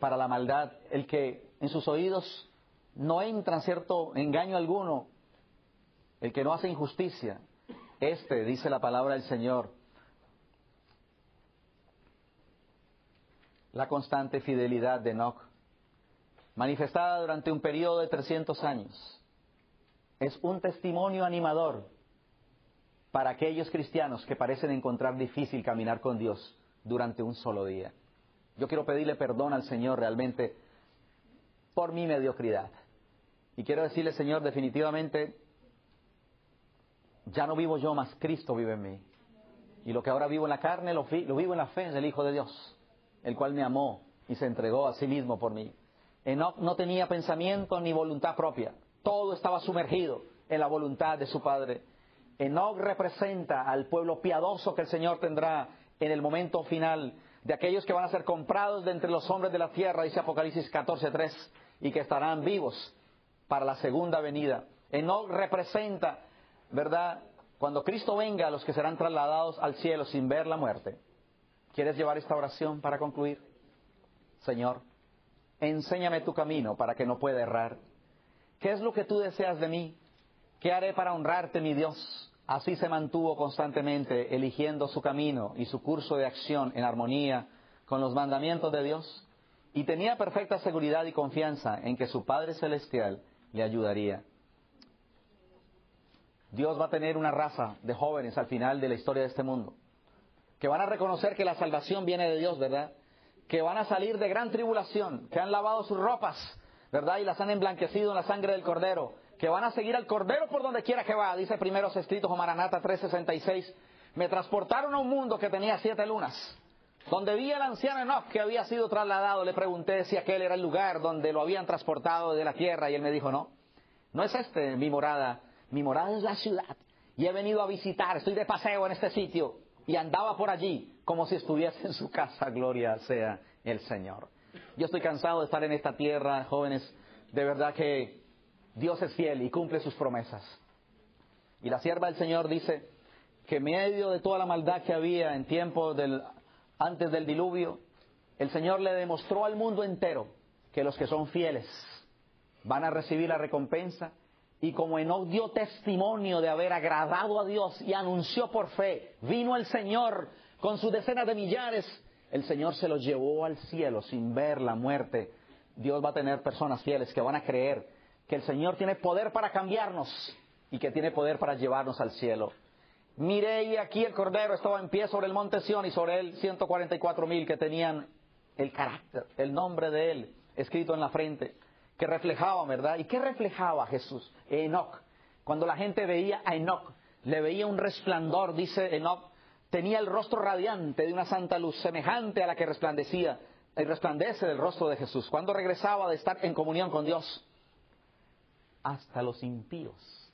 para la maldad, el que en sus oídos no entra cierto engaño alguno, el que no hace injusticia. Este, dice la palabra del Señor, la constante fidelidad de Enoch, manifestada durante un periodo de 300 años, es un testimonio animador para aquellos cristianos que parecen encontrar difícil caminar con Dios durante un solo día. Yo quiero pedirle perdón al Señor realmente por mi mediocridad. Y quiero decirle, Señor, definitivamente, ya no vivo yo, más Cristo vive en mí. Y lo que ahora vivo en la carne, lo, vivo en la fe del Hijo de Dios, el cual me amó y se entregó a sí mismo por mí. Enoch no tenía pensamiento ni voluntad propia. Todo estaba sumergido en la voluntad de su Padre. Enoch representa al pueblo piadoso que el Señor tendrá en el momento final de aquellos que van a ser comprados de entre los hombres de la tierra, dice Apocalipsis 14.3, y que estarán vivos para la segunda venida. Enoch representa, ¿verdad? Cuando Cristo venga, los que serán trasladados al cielo sin ver la muerte. ¿Quieres llevar esta oración para concluir? Señor, enséñame tu camino para que no pueda errar. ¿Qué es lo que tú deseas de mí? ¿Qué haré para honrarte, mi Dios? Así se mantuvo constantemente eligiendo su camino y su curso de acción en armonía con los mandamientos de Dios y tenía perfecta seguridad y confianza en que su Padre Celestial le ayudaría. Dios va a tener una raza de jóvenes al final de la historia de este mundo, que van a reconocer que la salvación viene de Dios, ¿verdad? Que van a salir de gran tribulación, que han lavado sus ropas, ¿verdad? Y las han emblanquecido en la sangre del Cordero, que van a seguir al Cordero por donde quiera que va, dice primeros escritos o Maranata 366. Me transportaron a un mundo que tenía siete lunas, donde vi al anciano Enoch que había sido trasladado. Le pregunté si aquel era el lugar donde lo habían transportado de la tierra y él me dijo, no, no es este mi morada, mi morada es la ciudad. Y he venido a visitar, estoy de paseo en este sitio y andaba por allí como si estuviese en su casa, gloria sea el Señor. Yo estoy cansado de estar en esta tierra, jóvenes, de verdad que Dios es fiel y cumple sus promesas. Y la sierva del Señor dice que en medio de toda la maldad que había en tiempo del, antes del diluvio, el Señor le demostró al mundo entero que los que son fieles van a recibir la recompensa. Y como Enoch dio testimonio de haber agradado a Dios y anunció por fe, vino el Señor con sus decenas de millares, el Señor se los llevó al cielo sin ver la muerte. Dios va a tener personas fieles que van a creer que el Señor tiene poder para cambiarnos y que tiene poder para llevarnos al cielo. Miré y aquí el Cordero estaba en pie sobre el monte Sión y sobre él 144 mil que tenían el carácter, el nombre de él escrito en la frente, que reflejaban, ¿verdad? ¿Y qué reflejaba Jesús? Enoch. Cuando la gente veía a Enoch, le veía un resplandor, dice Enoch, tenía el rostro radiante de una santa luz, semejante a la que resplandecía, el resplandece del rostro de Jesús. Cuando regresaba de estar en comunión con Dios, hasta los impíos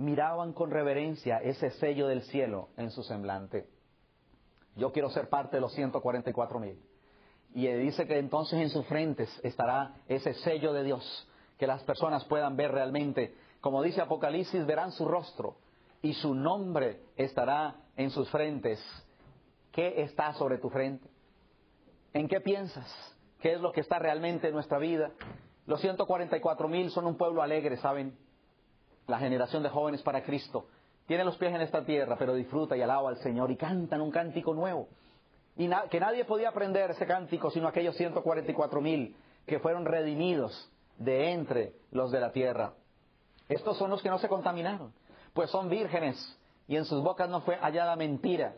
miraban con reverencia ese sello del cielo en su semblante. Yo quiero ser parte de los 144 mil. Y dice que entonces en sus frentes estará ese sello de Dios, que las personas puedan ver realmente. Como dice Apocalipsis, verán su rostro y su nombre estará en sus frentes. ¿Qué está sobre tu frente? ¿En qué piensas? ¿Qué es lo que está realmente en nuestra vida? Los 144 mil son un pueblo alegre, ¿saben? La generación de jóvenes para Cristo. Tiene los pies en esta tierra, pero disfruta y alaba al Señor y cantan un cántico nuevo. Y que nadie podía aprender ese cántico sino aquellos 144 mil que fueron redimidos de entre los de la tierra. Estos son los que no se contaminaron, pues son vírgenes y en sus bocas no fue hallada mentira.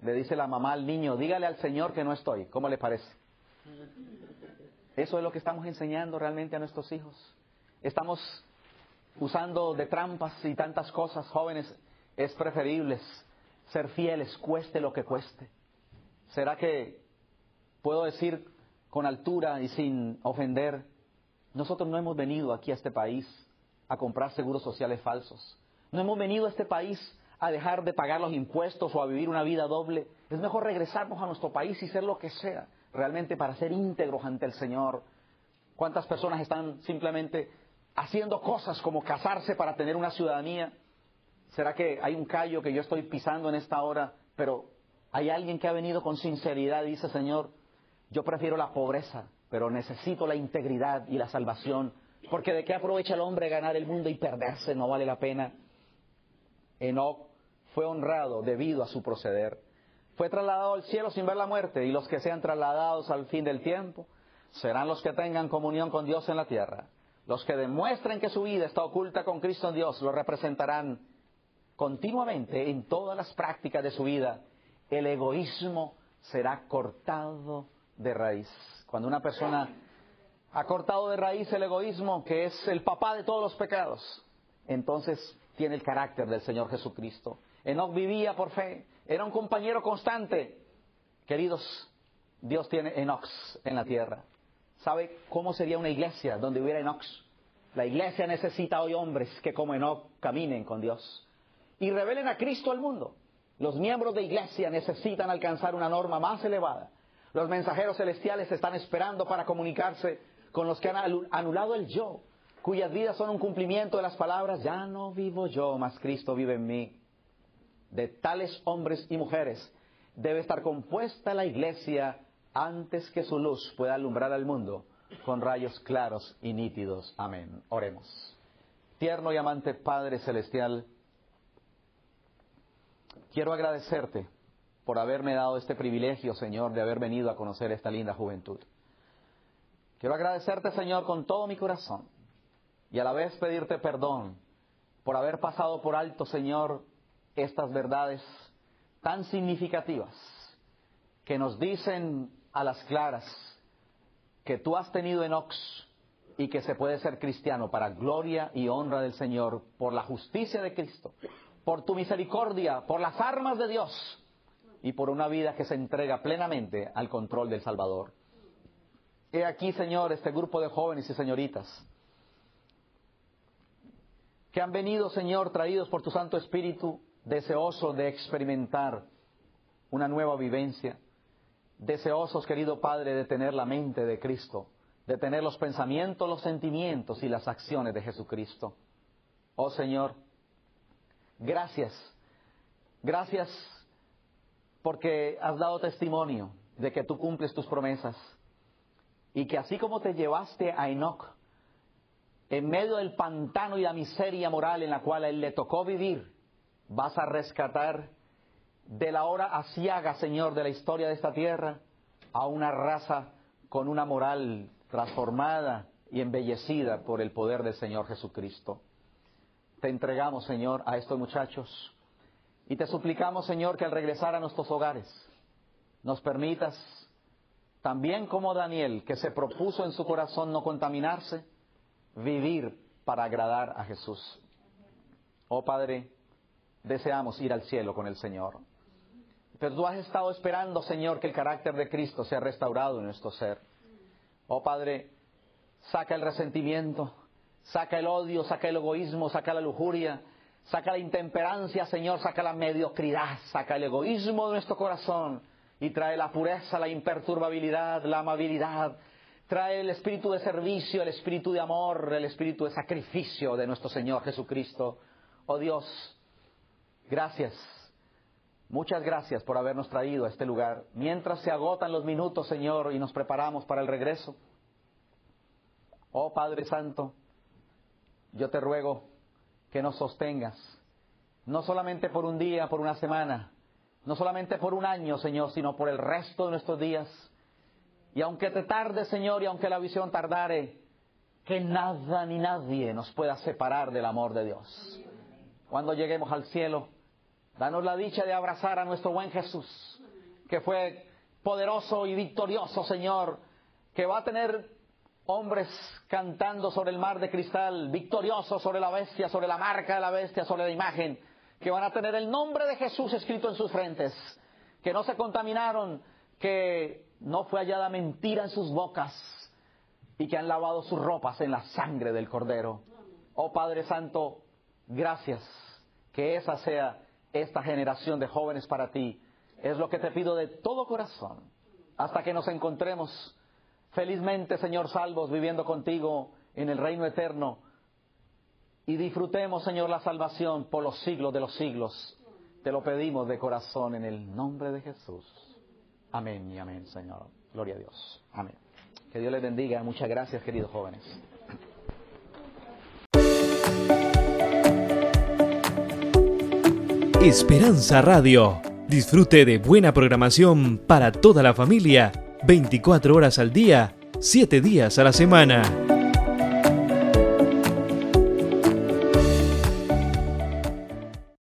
Le dice la mamá al niño, dígale al Señor que no estoy. ¿Cómo le parece? Eso es lo que estamos enseñando realmente a nuestros hijos. Estamos usando de trampas y tantas cosas, jóvenes. Es preferible ser fieles, cueste lo que cueste. ¿Será que puedo decir con altura y sin ofender, nosotros no hemos venido aquí a este país a comprar seguros sociales falsos? No hemos venido a este país a dejar de pagar los impuestos o a vivir una vida doble. Es mejor regresarnos a nuestro país y ser lo que sea, realmente para ser íntegros ante el Señor. ¿Cuántas personas están simplemente haciendo cosas como casarse para tener una ciudadanía? ¿Será que hay un callo que yo estoy pisando en esta hora, pero hay alguien que ha venido con sinceridad y dice, Señor, yo prefiero la pobreza, pero necesito la integridad y la salvación, porque de qué aprovecha el hombre ganar el mundo y perderse, no vale la pena. Enoch fue honrado debido a su proceder. Fue trasladado al cielo sin ver la muerte, y los que sean trasladados al fin del tiempo serán los que tengan comunión con Dios en la tierra. Los que demuestren que su vida está oculta con Cristo en Dios lo representarán continuamente en todas las prácticas de su vida el egoísmo será cortado de raíz. Cuando una persona ha cortado de raíz el egoísmo, que es el papá de todos los pecados, entonces tiene el carácter del Señor Jesucristo. Enoch vivía por fe, era un compañero constante. Queridos, Dios tiene Enoch en la tierra. ¿Sabe cómo sería una iglesia donde hubiera Enoch? La iglesia necesita hoy hombres que como Enoch caminen con Dios y revelen a Cristo al mundo. Los miembros de iglesia necesitan alcanzar una norma más elevada. Los mensajeros celestiales están esperando para comunicarse con los que han anulado el yo, cuyas vidas son un cumplimiento de las palabras, ya no vivo yo, mas Cristo vive en mí. De tales hombres y mujeres debe estar compuesta la iglesia antes que su luz pueda alumbrar al mundo con rayos claros y nítidos. Amén. Oremos. Tierno y amante Padre Celestial, Quiero agradecerte por haberme dado este privilegio, Señor, de haber venido a conocer esta linda juventud. Quiero agradecerte, Señor, con todo mi corazón y a la vez pedirte perdón por haber pasado por alto, Señor, estas verdades tan significativas que nos dicen a las claras que tú has tenido en Ox y que se puede ser cristiano para gloria y honra del Señor por la justicia de Cristo por tu misericordia, por las armas de Dios y por una vida que se entrega plenamente al control del Salvador. He aquí, Señor, este grupo de jóvenes y señoritas que han venido, Señor, traídos por tu Santo Espíritu, deseosos de experimentar una nueva vivencia, deseosos, querido Padre, de tener la mente de Cristo, de tener los pensamientos, los sentimientos y las acciones de Jesucristo. Oh Señor, Gracias. Gracias porque has dado testimonio de que tú cumples tus promesas y que así como te llevaste a Enoch en medio del pantano y la miseria moral en la cual él le tocó vivir, vas a rescatar de la hora asiaga, Señor, de la historia de esta tierra a una raza con una moral transformada y embellecida por el poder del Señor Jesucristo. Te entregamos, Señor, a estos muchachos y te suplicamos, Señor, que al regresar a nuestros hogares nos permitas, también como Daniel, que se propuso en su corazón no contaminarse, vivir para agradar a Jesús. Oh Padre, deseamos ir al cielo con el Señor. Pero tú has estado esperando, Señor, que el carácter de Cristo sea restaurado en nuestro ser. Oh Padre, saca el resentimiento, Saca el odio, saca el egoísmo, saca la lujuria, saca la intemperancia, Señor, saca la mediocridad, saca el egoísmo de nuestro corazón y trae la pureza, la imperturbabilidad, la amabilidad, trae el espíritu de servicio, el espíritu de amor, el espíritu de sacrificio de nuestro Señor Jesucristo. Oh Dios, gracias. Muchas gracias por habernos traído a este lugar. Mientras se agotan los minutos, Señor, y nos preparamos para el regreso. Oh Padre Santo, yo te ruego que nos sostengas, no solamente por un día, por una semana, no solamente por un año, Señor, sino por el resto de nuestros días. Y aunque te tarde, Señor, y aunque la visión tardare, que nada ni nadie nos pueda separar del amor de Dios. Cuando lleguemos al cielo, danos la dicha de abrazar a nuestro buen Jesús, que fue poderoso y victorioso, Señor, que va a tener hombres cantando sobre el mar de cristal, victoriosos sobre la bestia, sobre la marca de la bestia, sobre la imagen, que van a tener el nombre de Jesús escrito en sus frentes, que no se contaminaron, que no fue hallada mentira en sus bocas y que han lavado sus ropas en la sangre del Cordero. Oh Padre Santo, gracias, que esa sea esta generación de jóvenes para ti. Es lo que te pido de todo corazón, hasta que nos encontremos felizmente, Señor, salvos, viviendo contigo en el reino eterno. Y disfrutemos, Señor, la salvación por los siglos de los siglos. Te lo pedimos de corazón en el nombre de Jesús. Amén y amén, Señor. Gloria a Dios. Amén. Que Dios les bendiga. Muchas gracias, queridos jóvenes. Esperanza Radio. Disfrute de buena programación para toda la familia 24 horas al día, 7 días a la semana.